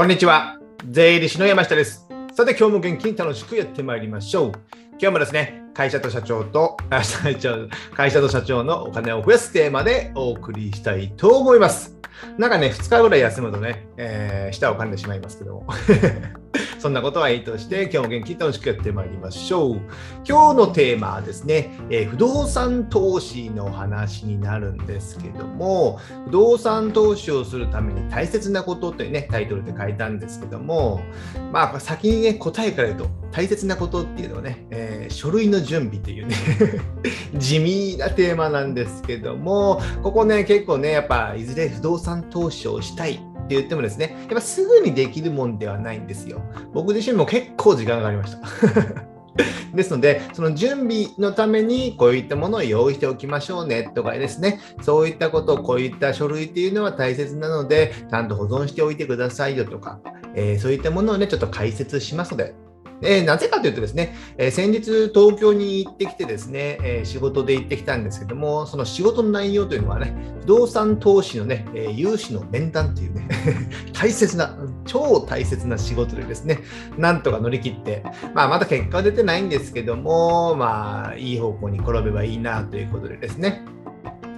こんにちは。税理士の山下です。さて、今日も元気に楽しくやってまいりましょう。今日もですね、会社と社長と、あ社長会社と社長のお金を増やすテーマでお送りしたいと思います。なんかね、2日ぐらい休むとね、えー舌を噛んでしまいますけども。そんなことはいいとして、今日も元気楽しくやってまいりましょう。今日のテーマはですね、え不動産投資の話になるんですけども、不動産投資をするために大切なことというね、タイトルで書いたんですけども、まあ、先にね、答えから言うと、大切なことっていうのはね、えー書類の準備っていうね、地味なテーマなんですけども、ここね、結構ね、やっぱ、いずれ不動産投資をしたい。って言ってもですね、やっぱすぐにできるもんではないんですよ。僕自身も結構時間がかかりました。ですので、その準備のためにこういったものを用意しておきましょうねとかですね、そういったこと、こういった書類っていうのは大切なので、ちゃんと保存しておいてくださいよとか、えーそういったものをね、ちょっと解説しますので、えーなぜかというとですね、えー先日東京に行ってきてですね、えー仕事で行ってきたんですけども、その仕事の内容というのはね、不動産投資のね、え融資の面談というね、大切な、超大切な仕事でですね、なんとか乗り切って、まあ、まだ結果は出てないんですけども、まあ、いい方向に転べばいいなということでですね、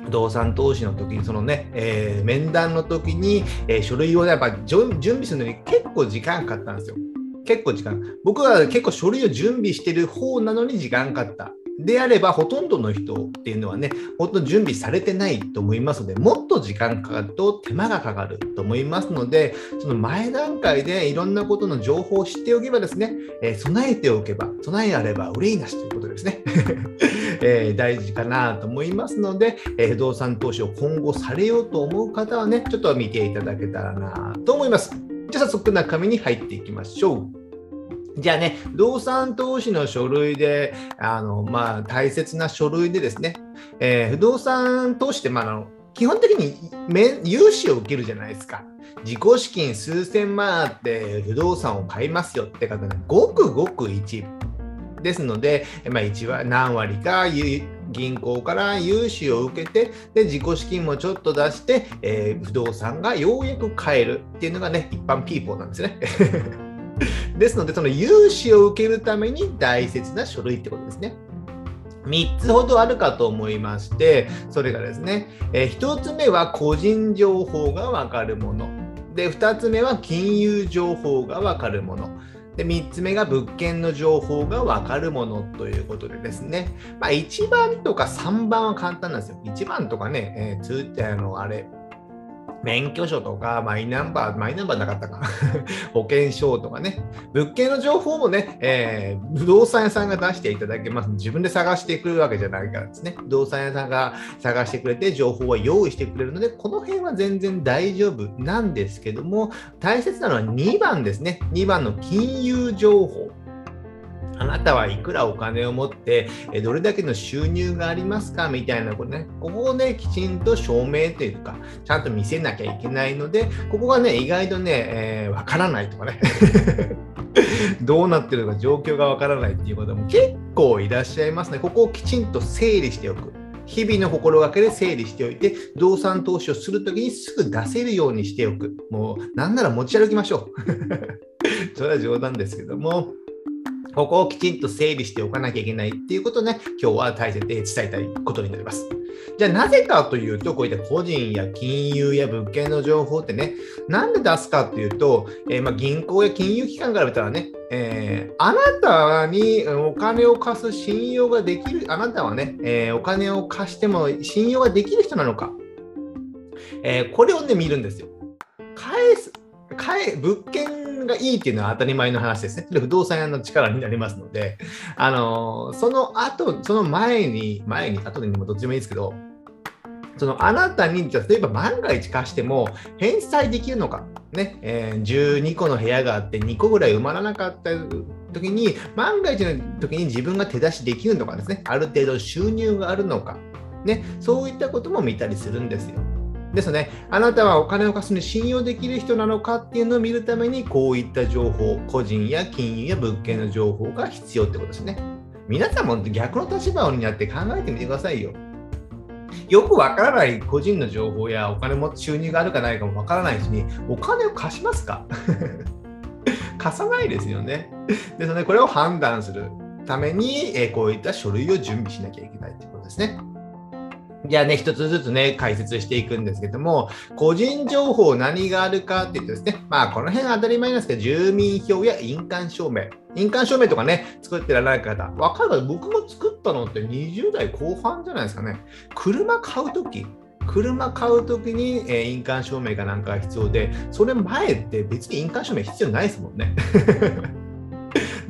不動産投資の時に、そのね、えー面談の時に、えー書類をねやっぱ準備するのに結構時間かかったんですよ。結構時間。僕は結構書類を準備してる方なのに時間かかった。であれば、ほとんどの人っていうのはね、ほとんと準備されてないと思いますので、もっと時間かかると手間がかかると思いますので、その前段階でいろんなことの情報を知っておけばですね、えー備えておけば、備えあれば憂いなしということですね。えー大事かなと思いますので、えー不動産投資を今後されようと思う方はね、ちょっと見ていただけたらなと思います。じゃあ早速中身に入っていきましょう。じゃあね、不動産投資の書類で、あのまあ、大切な書類でですね、えー不動産投資って、まあ、あの基本的に融資を受けるじゃないですか。自己資金数千万あって不動産を買いますよって方ね、ごくごく一部。ですので、まあ、一は何割か銀行から融資を受けてで自己資金もちょっと出して、えー不動産がようやく買えるっていうのがね一般ピーポーなんですね。ですのでその融資を受けるために大切な書類ってことですね。3つほどあるかと思いまして、それがですね、え1つ目は個人情報がわかるもの。で、2つ目は金融情報がわかるもの。で、3つ目が物件の情報が分かるものということでですね、まあ、1番とか3番は簡単なんですよ。1番とかね、えー通あの、あれ、免許証とかマイナンバー、マイナンバーなかったか、保険証とかね、物件の情報もね、えー不動産屋さんが出していただけます。自分で探してくるわけじゃないからですね。不動産屋さんが探してくれて、情報は用意してくれるので、この辺は全然大丈夫なんですけども、大切なのは2番ですね。2番の金融情報。あなたはいくらお金を持って、どれだけの収入がありますか？みたいなことね、ここをね、きちんと証明というか、ちゃんと見せなきゃいけないので、ここがね、意外とね、えーわからないとかね、どうなってるのか状況がわからないっていうことも結構いらっしゃいますね。ここをきちんと整理しておく。日々の心がけで整理しておいて、動産投資をするときにすぐ出せるようにしておく。もう、なんなら持ち歩きましょう。それは冗談ですけども。ここをきちんと整理しておかなきゃいけないっていうことをね、今日は大切で伝えたいことになります。じゃあなぜかというと、こういった個人や金融や物件の情報ってね、なんで出すかっていうと、えーま、銀行や金融機関から見たらね、えーあなたにお金を貸す信用ができる、あなたはね、えーお金を貸しても信用ができる人なのか、えこれをね、見るんですよ。返す、返物件がいいっていうのは当たり前の話ですね。不動産屋の力になりますので、あのーその後、その前に、前に、後でもどっちでもいいですけど、そのあなたに、例えば万が一貸しても返済できるのか、ね。えー12個の部屋があって2個ぐらい埋まらなかった時に、万が一の時に自分が手出しできるのかですね、ある程度収入があるのか、ね、そういったことも見たりするんですよ。ですね、あなたはお金を貸すのに信用できる人なのかっていうのを見るために、こういった情報、個人や金融や物件の情報が必要ってことですね。皆さんも逆の立場になって考えてみてくださいよ。よくわからない個人の情報やお金も収入があるかないかもわからないしに、お金を貸しますか？貸さないですよね。ですので、これを判断するために、こういった書類を準備しなきゃいけないということですね。じゃあね、一つずつね、解説していくんですけども、個人情報何があるかって言うとですね、まあこの辺当たり前なんですけど、住民票や印鑑証明、印鑑証明とかね、作ってらない方、わかるか僕も作ったのって20代後半じゃないですかね。車買うとき、車買うときに、え、印鑑証明かなんかが必要で、それ前って別に印鑑証明必要ないですもんね。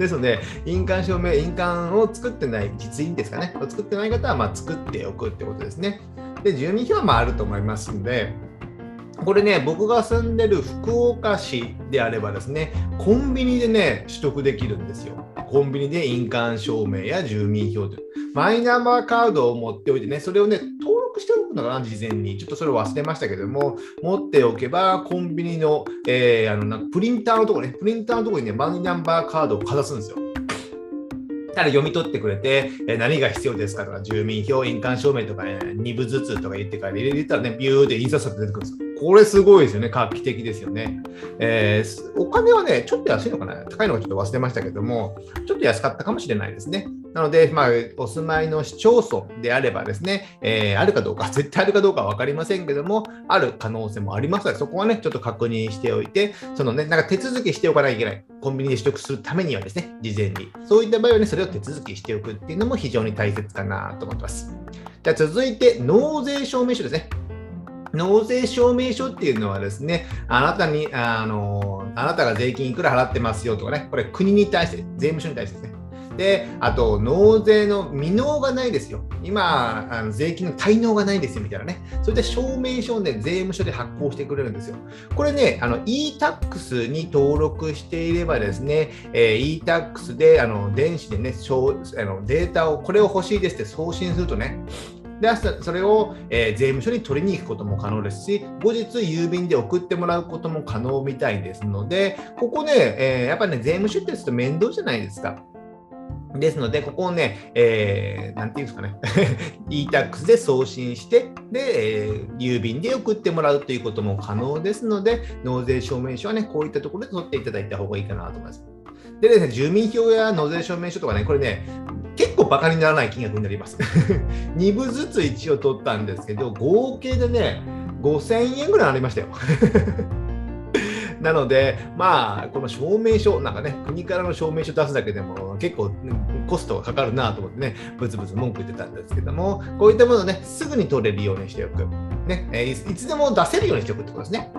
ですので、印鑑証明、印鑑を作ってない、実印ですかね、を作ってない方はまあ作っておくってことですね。で、住民票はまああると思いますんで、これね、僕が住んでる福岡市であればですね、コンビニでね、取得できるんですよ。コンビニで印鑑証明や住民票というマイナンバーカードを持っておいてね、それをね、登録しておくのかな、事前に。ちょっとそれを忘れましたけども、持っておけば、コンビニの、えー、あのなんかプリンターのところね、プリンターのところにね、マイナンバーカードをかざすんですよ。ただ読み取ってくれて、え何が必要ですかとか、住民票、印鑑証明とか、ね、2部ずつとか言ってから入れたらね、ビューで印刷されて出てくるんですよ。これすごいですよね。画期的ですよね。えー、お金はね、ちょっと安いのかな高いのかちょっと忘れましたけども、ちょっと安かったかもしれないですね。なので、まあ、お住まいの市町村であればですね、えー、あるかどうか、絶対あるかどうかは分かりませんけども、ある可能性もありますので、そこはね、ちょっと確認しておいて、そのね、なんか手続きしておかなきゃいけない。コンビニで取得するためにはですね、事前に。そういった場合はね、それを手続きしておくっていうのも非常に大切かなと思ってます。じゃあ続いて、納税証明書ですね。納税証明書っていうのはですね、あなたに、あの、あなたが税金いくら払ってますよとかね、これ国に対して、税務署に対してですね。で、あと、納税の未納がないですよ。今、あの税金の滞納がないですよ、みたいなね。それで証明書をね、税務署で発行してくれるんですよ。これね、あの、e-tax に登録していればですね、えー、e-tax で、あの、電子でね、あのデータを、これを欲しいですって送信するとね、でそれを、えー、税務署に取りに行くことも可能ですし、後日郵便で送ってもらうことも可能みたいですので、ここね、えー、やっぱりね、税務署ってちょっと面倒じゃないですか。ですので、ここをね、えー、なんていうんですかね、e-tax で送信して、で、えー、郵便で送ってもらうということも可能ですので、納税証明書はね、こういったところで取っていただいた方がいいかなと思います。でですね、住民票や納税証明書とかね、これね、結構バカにならない金額になります。2部ずつ一応取ったんですけど、合計でね、5000円ぐらいありましたよ。なので、まあ、この証明書、なんかね、国からの証明書出すだけでも結構コストがかかるなと思ってね、ブツブツ文句言ってたんですけども、こういったものをね、すぐに取れるようにしておく。ね、いつでも出せるようにしておくってことですね。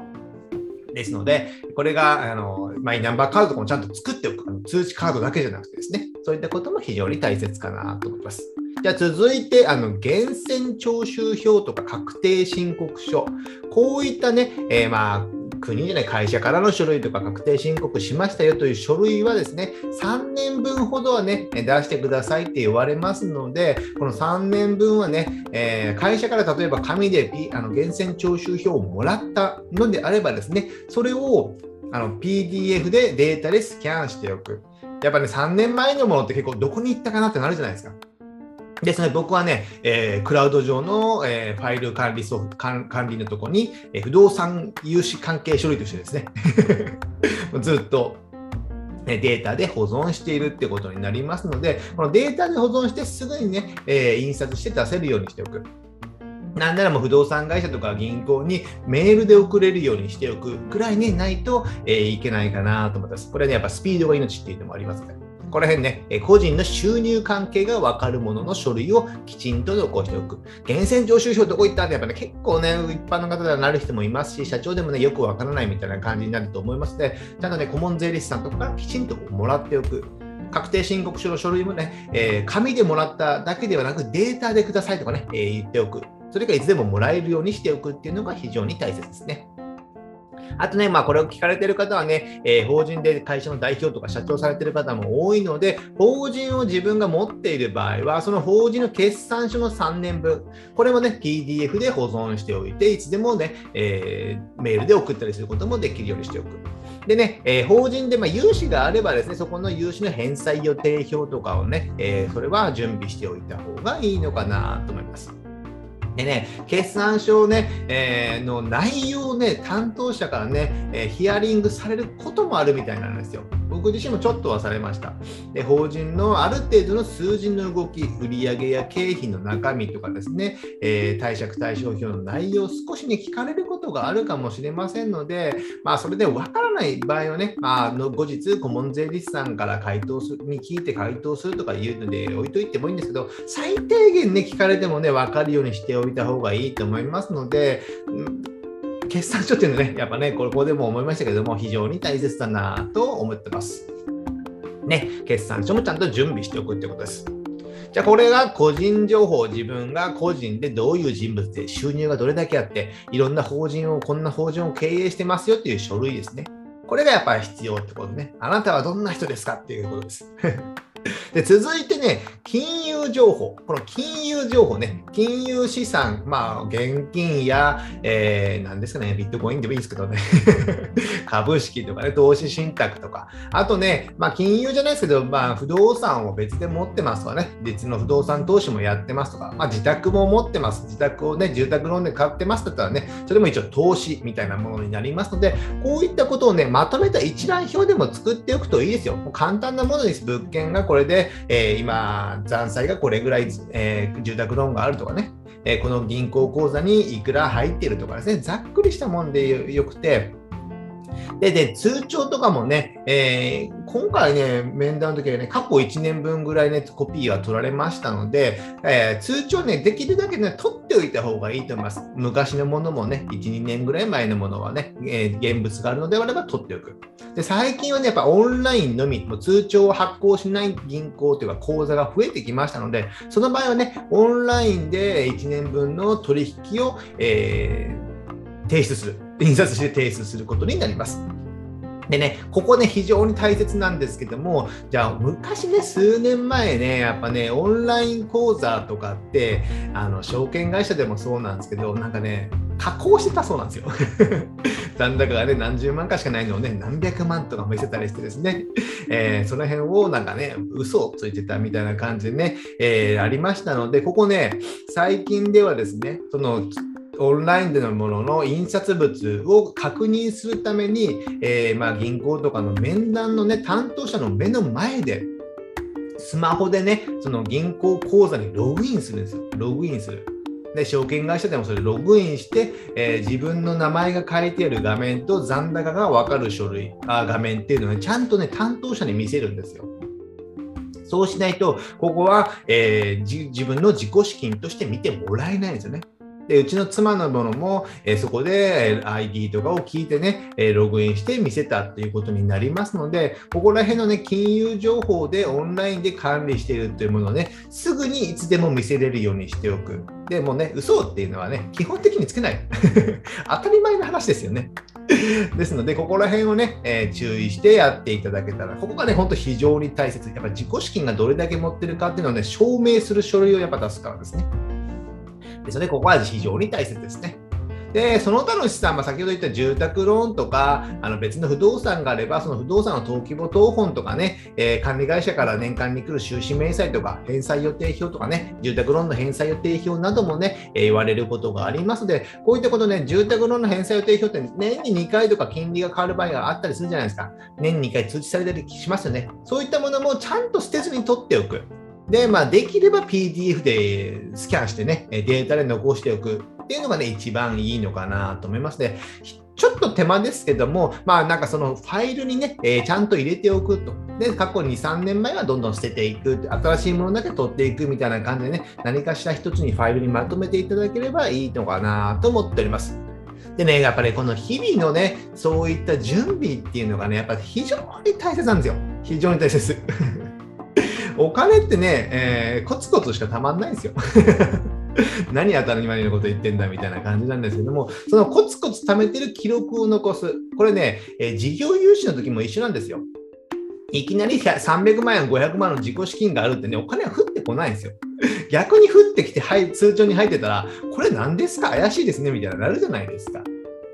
ですので、これがあのマイナンバーカードとかもちゃんと作っておく。通知カードだけじゃなくてですね、そういったことも非常に大切かなと思います。じゃあ続いて、あの、源泉徴収票とか確定申告書。こういったね、えー、まあ、国じゃない会社からの書類とか確定申告しましたよという書類はですね、3年分ほどはね、出してくださいって言われますので、この3年分はね、えー、会社から例えば紙で、あの源泉徴収票をもらったのであればですね、それをあの PDF でデータでスキャンしておく。やっぱね、3年前のものって結構どこに行ったかなってなるじゃないですか。ですね、僕はね、えー、クラウド上の、えー、ファイル管理ソフト管理のとこに、えー、不動産融資関係書類としてですね、ずっとデータで保存しているってことになりますので、このデータで保存してすぐにね、え、印刷して出せるようにしておく。なんならもう不動産会社とか銀行にメールで送れるようにしておくくらいにないと、えー、いけないかなと思います。これはね、やっぱスピードが命っていうのもありますね。この辺ね、個人の収入関係が分かるものの書類をきちんと残しておく。源泉徴収票どこ行ったってやっぱね、結構ね、一般の方ではなる人もいますし、社長でもね、よく分からないみたいな感じになると思いますので、ちゃんとね、顧問税理士さんとかきちんともらっておく。確定申告書の書類もね、えー、紙でもらっただけではなくデータでくださいとかね、えー、言っておく。それがいつでももらえるようにしておくっていうのが非常に大切ですね。あとね、まあ、これを聞かれている方はね、えー、法人で会社の代表とか社長されている方も多いので、法人を自分が持っている場合は、その法人の決算書の3年分、これもね、PDF で保存しておいて、いつでもね、えー、メールで送ったりすることもできるようにしておく。でね、えー、法人でま融資があればですね、そこの融資の返済予定表とかをね、えそれは準備しておいた方がいいのかなと思います。でね、決算書ね、えー、の内容をね、担当者からね、えー、ヒアリングされることもあるみたいなんですよ。僕自身もちょっとはされました。で、法人のある程度の数字の動き、売上や経費の中身とかですね、えー、貸借対照表の内容を少しね、聞かれることがあるかもしれませんので、まあ、それでわからない場合はね、まあ、の後日、顧問税理士さんから回答するに聞いて回答するとか言うので、置いといてもいいんですけど、最低限ね、聞かれてもね、分かるようにしておいた方がいいと思いますので、決算書っていうのはね、やっぱね、ここでも思いましたけども、非常に大切だなと思ってます。ね、決算書もちゃんと準備しておくってことです。じゃあこれが個人情報、自分が個人でどういう人物で収入がどれだけあって、いろんな法人を、こんな法人を経営してますよっていう書類ですね。これがやっぱり必要ってことね。あなたはどんな人ですかっていうことです。で続いてね、金融情報。この金融情報ね、金融資産、まあ、現金や、えー、なんですかね、ビットコインでもいいですけどね、株式とかね、投資信託とか、あとね、まあ、金融じゃないですけど、まあ、不動産を別で持ってますとかね、別の不動産投資もやってますとか、まあ、自宅も持ってます。自宅をね、住宅ローンで買ってますだったらね、それも一応投資みたいなものになりますので、こういったことをね、まとめた一覧表でも作っておくといいですよ。もう簡単なものです。物件がこれこれで、えー、今、残債がこれぐらい、えー、住宅ローンがあるとかね、えー、この銀行口座にいくら入っているとかですね、ざっくりしたもんでよくて、で、で、通帳とかもね、えー、今回ね、面談の時はね、過去1年分ぐらいね、コピーは取られましたので、えー、通帳ね、できるだけね、取っておいた方がいいと思います。昔のものもね、1、2年ぐらい前のものはね、えー、現物があるのであれば取っておく。で、最近はね、やっぱオンラインのみ、もう通帳を発行しない銀行というか口座が増えてきましたので、その場合はね、オンラインで1年分の取引を、えー、提出する。印刷して提出することになります。でね、ここね、非常に大切なんですけども、じゃあ、昔ね、数年前ね、やっぱね、オンライン講座とかって、あの、証券会社でもそうなんですけど、なんかね、加工してたそうなんですよ。残高がね、何十万かしかないのをね、何百万とか見せたりしてですね、えー、その辺をなんかね、嘘をついてたみたいな感じでね、えー、ありましたので、ここね、最近ではですね、その、オンラインでのものの印刷物を確認するために、えー、まあ銀行とかの面談の、ね、担当者の目の前で、スマホでね、その銀行口座にログインするんですよ。ログインする。で、証券会社でもそれログインして、えー、自分の名前が書いてある画面と残高が分かる書類、あ画面っていうのを、ね、ちゃんとね、担当者に見せるんですよ。そうしないと、ここは、えー、自分の自己資金として見てもらえないんですよね。で、うちの妻のものも、えー、そこで ID とかを聞いてね、えー、ログインして見せたっていうことになりますので、ここら辺のね、金融情報でオンラインで管理しているというものをね、すぐにいつでも見せれるようにしておく。でもね、嘘っていうのはね、基本的につけない。当たり前の話ですよね。ですので、ここら辺をね、えー、注意してやっていただけたら、ここがね、本当非常に大切。やっぱ自己資金がどれだけ持ってるかっていうのをね、証明する書類をやっぱ出すからですね。ですので、ここは非常に大切ですね。で、その他の資産、まあ、先ほど言った住宅ローンとか、あの別の不動産があれば、その不動産の登記簿謄本とかね、えー、管理会社から年間に来る収支明細とか、返済予定表とかね、住宅ローンの返済予定表などもね、えー、言われることがありますので、こういったことね、住宅ローンの返済予定表って年に2回とか金利が変わる場合があったりするじゃないですか。年に2回通知されたりしますよね。そういったものもちゃんと捨てずに取っておく。で、まあ、できれば PDF でスキャンしてね、データで残しておくっていうのがね、一番いいのかなと思いますね。ちょっと手間ですけども、まあなんかそのファイルにね、えー、ちゃんと入れておくと。で、過去2、3年前はどんどん捨てていく。新しいものだけ取っていくみたいな感じでね、何かしら一つにファイルにまとめていただければいいのかなと思っております。でね、やっぱりこの日々のね、そういった準備っていうのがね、やっぱり非常に大切なんですよ。非常に大切。お金ってね、えー、コツコツしかたまんないんですよ。何当たり前のこと言ってんだみたいな感じなんですけども、そのコツコツ貯めてる記録を残す。これね、えー、事業融資の時も一緒なんですよ。いきなり300万円、500万の自己資金があるってね、お金は降ってこないんですよ。逆に降ってきて、はい、通帳に入ってたら、これ何ですか？怪しいですねみたいななるじゃないですか。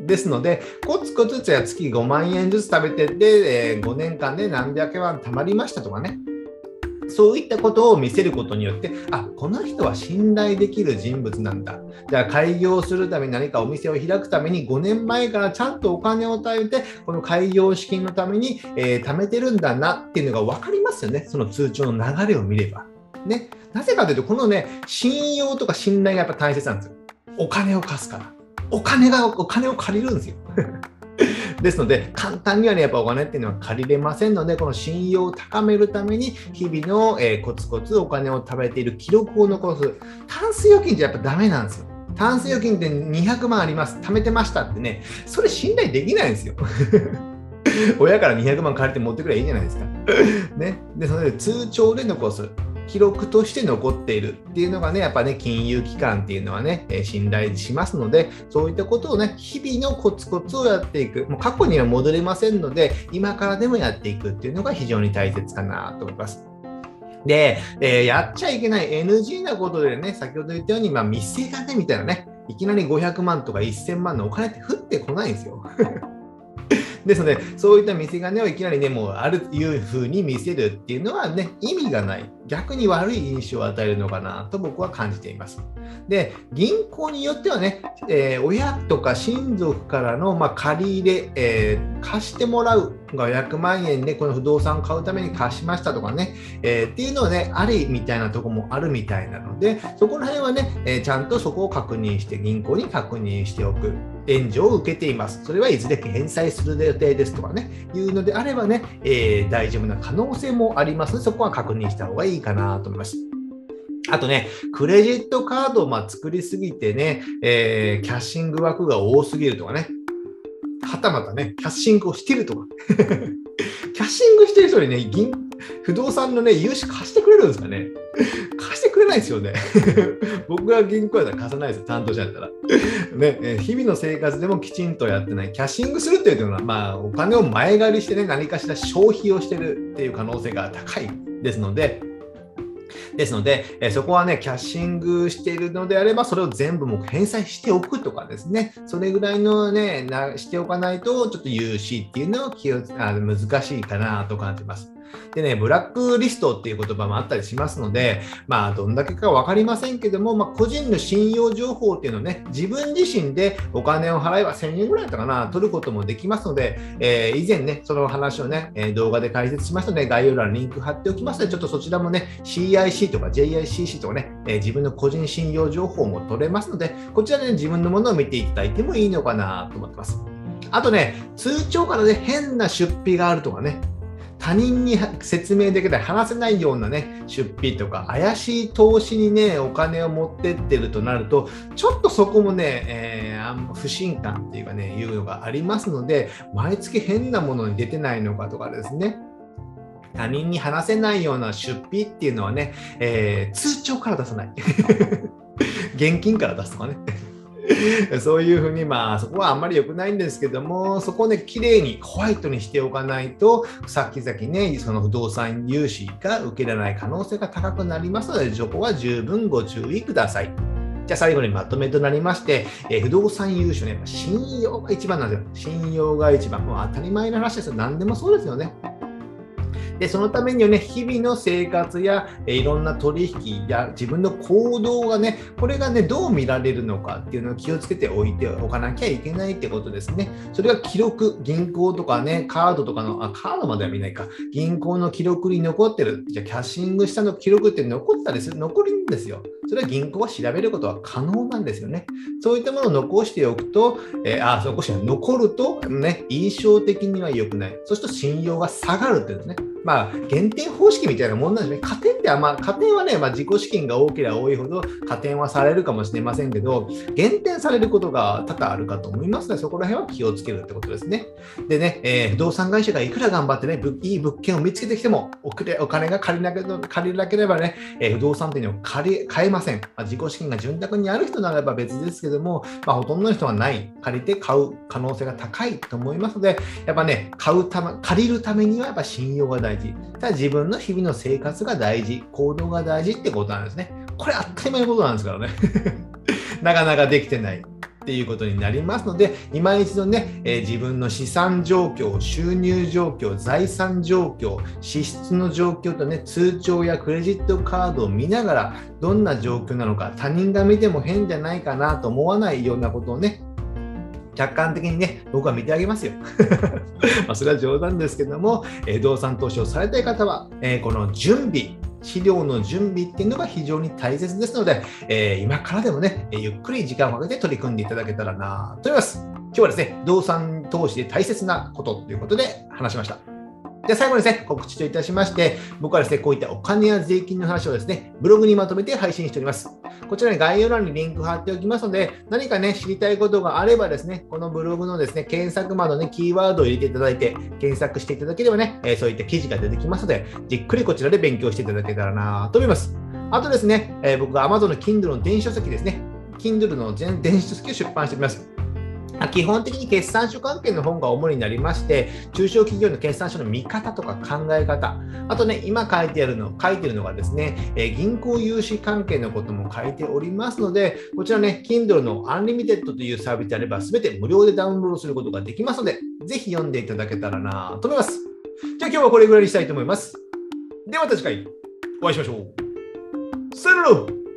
ですので、コツコツ月5万円ずつ食べてって、えー、5年間で何百万貯まりましたとかね。そういったことを見せることによって、あこの人は信頼できる人物なんだ。じゃあ、開業するために何かお店を開くために5年前からちゃんとお金を貯めて、この開業資金のために、えー、貯めてるんだなっていうのが分かりますよね。その通帳の流れを見れば。ね。なぜかというと、このね、信用とか信頼がやっぱ大切なんですよ。お金を貸すから。お金が、お金を借りるんですよ。ですので、簡単にはね、やっぱお金っていうのは借りれませんので、この信用を高めるために、日々の、えー、コツコツお金を貯めている記録を残す。タンス預金ってやっぱダメなんですよ。タンス預金って200万あります、貯めてましたってね、それ信頼できないんですよ。親から200万借りて持ってくればいいじゃないですか。ね、ですので、通帳で残す。記録として残っているっていうのがね、やっぱね、金融機関っていうのはね、え信頼しますので、そういったことをね、日々のコツコツをやっていく。もう過去には戻れませんので、今からでもやっていくっていうのが非常に大切かなと思います。で、えー、やっちゃいけない NG なことでね、先ほど言ったように、まあ、見せ金みたいなね、いきなり500万とか1000万のお金って降ってこないんですよ。ですので、そういった見せ金をいきなりね、もうあるいう風に見せるっていうのはね、意味がない。逆に悪い印象を与えるのかなと僕は感じています。で、銀行によってはね、えー、親とか親族からの、まあ、借り入れ、えー、貸してもらう500万円でこの不動産を買うために貸しましたとかね、えー、っていうのはね、ありみたいなとこもあるみたいなので、そこら辺はね、えちゃんとそこを確認して、銀行に確認しておく。援助を受けています。それはいずれ返済する予定ですとかね、いうのであればね、え大丈夫な可能性もあります、そこは確認した方がいいかなと思います。あとね、クレジットカードをま作りすぎてね、えー、キャッシング枠が多すぎるとかね、はたまたね、キャッシングをしてるとか。キャッシングしてる人にね、銀不動産のね、融資貸してくれるんですかね貸してくれないですよね。僕が銀行やったら貸さないですよ、担当者やったら。ね、日々の生活でもきちんとやってない。キャッシングするっていうのは、まあ、お金を前借りしてね、何かしら消費をしてるっていう可能性が高いですので、ですので、えそこはね、キャッシングしているのであれば、それを全部もう返済しておくとかですね、それぐらいのね、なしておかないと、ちょっと融資っていうのは気をあ難しいかなと感じます。でね、ブラックリストっていう言葉もあったりしますので、まあ、どんだけか分かりませんけども、まあ、個人の信用情報っていうのをね、自分自身でお金を払えば1000円ぐらいだったかな、取ることもできますので、えー、以前ね、その話をね、え動画で解説しましたので、概要欄にリンク貼っておきますので、ちょっとそちらもね、CIC とか JICC とかね、えー、自分の個人信用情報も取れますので、こちらで、ね、自分のものを見ていただいてもいいのかなと思ってます。あとね、通帳からね、変な出費があるとかね、他人に説明できない話せないようなね出費とか怪しい投資にねお金を持ってってるとなるとちょっとそこもね、えー、不信感っていうかねいうのがありますので毎月変なものに出てないのかとかですね。他人に話せないような出費っていうのはね、えー、通帳から出さない。現金から出すとかね そういうふうに、まあ、そこはあんまり良くないんですけども、そこをね、綺麗にホワイトにしておかないと、先々ね、その不動産融資が受けられない可能性が高くなりますので、そこは十分ご注意ください。じゃあ最後にまとめとなりまして、えー、不動産融資のね、信用が一番なんですよ。信用が一番。もう当たり前の話ですよ。何でもそうですよね。で、そのためにはね、日々の生活や、えいろんな取引や自分の行動がね、これがね、どう見られるのかっていうのを気をつけておいておかなきゃいけないってことですね。それが記録、銀行とかね、カードとかの、あ、カードまでは見ないか、銀行の記録に残ってる、じゃキャッシングしたの記録って残ったりする、残るんですよ。それは銀行は調べることは可能なんですよね。そういったものを残しておくと、えー、あ、残して残ると、ね、印象的には良くない。そうすると信用が下がるってですね。まあ、減点方式みたいなもんなんですね。加点ってあまあ、加点はね、まあ、自己資金が多ければ多いほど加点はされるかもしれませんけど、減点されることが多々あるかと思いますので、そこら辺は気をつけるってことですね。でね、えー、不動産会社がいくら頑張ってね、いい物件を見つけてきても、お金が借りなけ借りなければね、えー、不動産店に借り買えません。まあ、自己資金が潤沢にある人ならば別ですけども、まあ、ほとんどの人はない。借りて買う可能性が高いと思いますので、やっぱね、買うため、借りるためにはやっぱ信用が大事。ただ自分の日々の生活が大事、行動が大事ってことなんですね。これ当たり前のことなんですからね。なかなかできてない。っっていうことになりますので、今一度ね、えー、自分の資産状況、収入状況、財産状況、支出の状況とね、通帳やクレジットカードを見ながら、どんな状況なのか、他人が見ても変じゃないかなと思わないようなことをね、客観的にね、僕は見てあげますよ。まそれは冗談ですけども、え、動産投資をされたい方は、えー、この準備、資料の準備っていうのが非常に大切ですので、えー、今からでもね、ゆっくり時間をかけて取り組んでいただけたらなと思います。今日はですね、動産投資で大切なことということで話しました。で、最後にですね、告知といたしまして、僕はですね、こういったお金や税金の話をですね、ブログにまとめて配信しております。こちらに概要欄にリンク貼っておきますので、何かね、知りたいことがあればですね、このブログのですね、検索窓にキーワードを入れていただいて、検索していただければね、え、そういった記事が出てきますので、じっくりこちらで勉強していただけたらなと思います。あとですね、え、僕が Amazon の Kindle の電子書籍ですね、Kindle の電子書籍を出版しております。基本的に決算書関係の本が主になりまして、中小企業の決算書の見方とか考え方、あとね、今書いてあるの、書いてるのがですね、え銀行融資関係のことも書いておりますので、こちらね、Kindle の Unlimited というサービスであれば、すべて無料でダウンロードすることができますので、ぜひ読んでいただけたらなと思います。じゃあ今日はこれぐらいにしたいと思います。ではまた次回お会いしましょう。さよなら